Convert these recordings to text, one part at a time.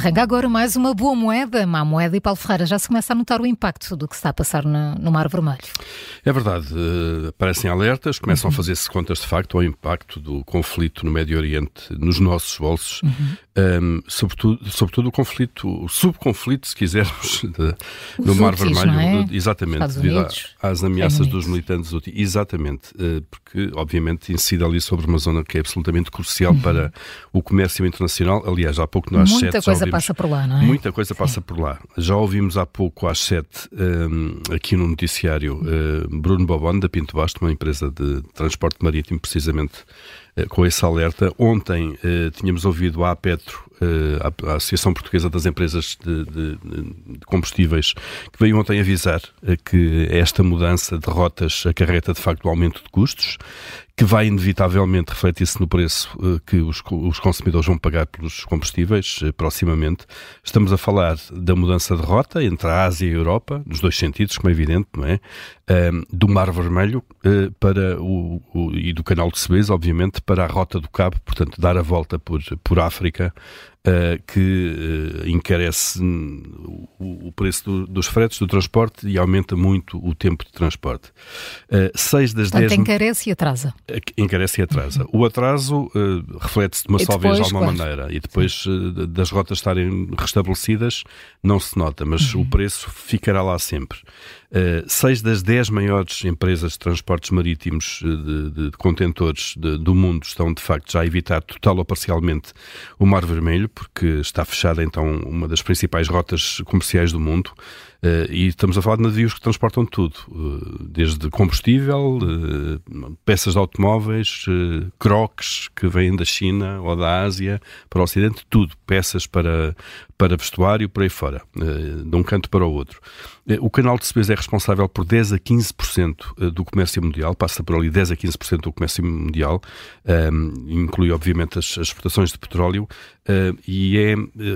Arranca agora mais uma boa moeda, má moeda, e Paulo Ferreira já se começa a notar o impacto do que está a passar no, no Mar Vermelho. É verdade, uh, aparecem alertas, começam uhum. a fazer-se contas de facto ao impacto do conflito no Médio Oriente nos nossos bolsos, uhum. um, sobretudo, sobretudo o conflito, o subconflito, se quisermos, de, no Mar Vermelho, é? exatamente, devido às ameaças dos militantes exatamente, uh, porque obviamente incide ali sobre uma zona que é absolutamente crucial uhum. para o comércio internacional. Aliás, há pouco nós Muita coisa ouvimos, passa por lá, não é? Muita coisa Sim. passa por lá. Já ouvimos há pouco, às sete, um, aqui no noticiário, uh, Bruno Bobon, da Pinto Basto, uma empresa de transporte marítimo, precisamente com esse alerta. Ontem uh, tínhamos ouvido a Petro, a, Associação Portuguesa das Empresas de, de, de, Combustíveis, que veio ontem avisar que esta mudança de rotas acarreta de facto o aumento de custos, que vai inevitavelmente refletir-se no preço que os, os, consumidores vão pagar pelos combustíveis proximamente. Estamos a falar da mudança de rota entre a Ásia e a Europa, nos dois sentidos, como é evidente, não é? Do Mar Vermelho para o, e do Canal de Suez, obviamente, para a Rota do Cabo, portanto, dar a volta por, por África, uh, que uh, encarece o, o preço do, dos fretes do transporte e aumenta muito o tempo de transporte. Uh, seis das Portanto, dez... encarece e atrasa. Encarece e atrasa. Uhum. O atraso reflete-se de uma e só vez de alguma claro. maneira e depois das rotas estarem restabelecidas não se nota, mas uhum. o preço ficará lá sempre. Uh, seis das dez maiores empresas de transportes marítimos de, de, de contentores de, do mundo estão, de facto, já a evitar total ou parcialmente o Mar Vermelho, porque está fechada, então, uma das principais rotas comerciais do mundo. Uh, e estamos a falar de navios que transportam tudo, uh, desde combustível, uh, peças de automóveis, croques que vêm da China ou da Ásia para o Ocidente, tudo, peças para, para vestuário, por aí fora, de um canto para o outro. O canal de Suez é responsável por 10 a 15% do comércio mundial, passa por ali 10 a 15% do comércio mundial, inclui obviamente as, exportações de petróleo, e é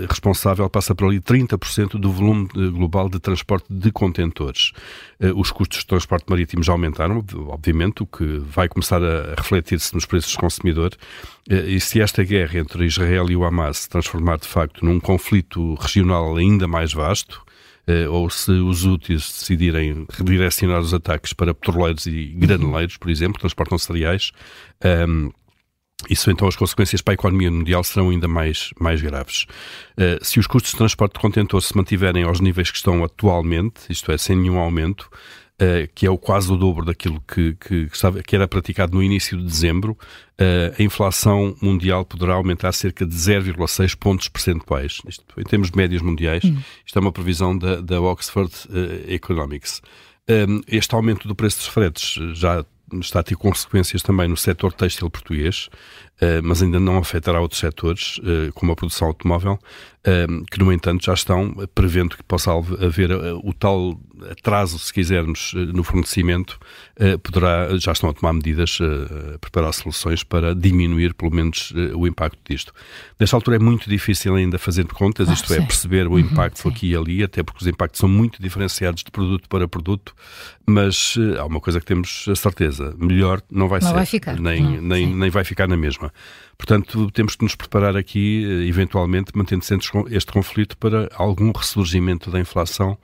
responsável, passa por ali 30% do volume global de transporte transporte de contentores. Eh, os custos de transporte marítimo já aumentaram, obviamente, o que vai começar a refletir-se nos preços do consumidor. Eh, e se esta guerra entre Israel e o Hamas se transformar de facto num conflito regional ainda mais vasto, eh, ou se os úteis decidirem redirecionar os ataques para petroleiros e graneleiros, por exemplo, transportam cereais, ehm, isso então as consequências para a economia mundial serão ainda mais, mais graves. Uh, se os custos de transporte de contentor se mantiverem aos níveis que estão atualmente, isto é, sem nenhum aumento, uh, que é o quase o dobro daquilo que, que, que era praticado no início de dezembro, uh, a inflação mundial poderá aumentar cerca de 0,6 pontos percentuais. Isto, em termos médios mundiais, hum. isto é uma previsão da, da Oxford Economics. Este aumento do preço dos fretes já está a ter consequências também no setor têxtil português, uh, mas ainda não afetará outros setores, uh, como a produção automóvel, uh, que, no entanto, já estão prevendo que possa haver o tal atraso, se quisermos, no fornecimento, poderá, já estão a tomar medidas, a preparar soluções para diminuir, pelo menos, o impacto disto. Nesta altura é muito difícil ainda fazer contas, isto ah, é, perceber o uhum, impacto aqui e ali, até porque os impactos são muito diferenciados de produto para produto, mas há uma coisa que temos a certeza, melhor não vai não ser. Vai ficar. Nem, não, nem, nem vai ficar na mesma. Portanto, temos que nos preparar aqui, eh, eventualmente, mantendo-se este conflito para algum ressurgimento da inflação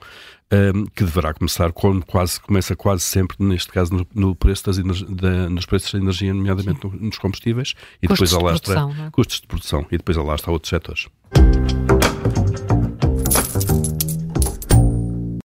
um, que deverá começar quase começa quase sempre, neste caso, no, no preço das da, nos preços da energia, nomeadamente no, nos combustíveis, e custos depois alastra de produção, é? custos de produção, e depois alastra outros setores.